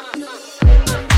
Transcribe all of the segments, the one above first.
Uh, uh, uh, uh.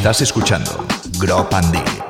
Estás escuchando Grop and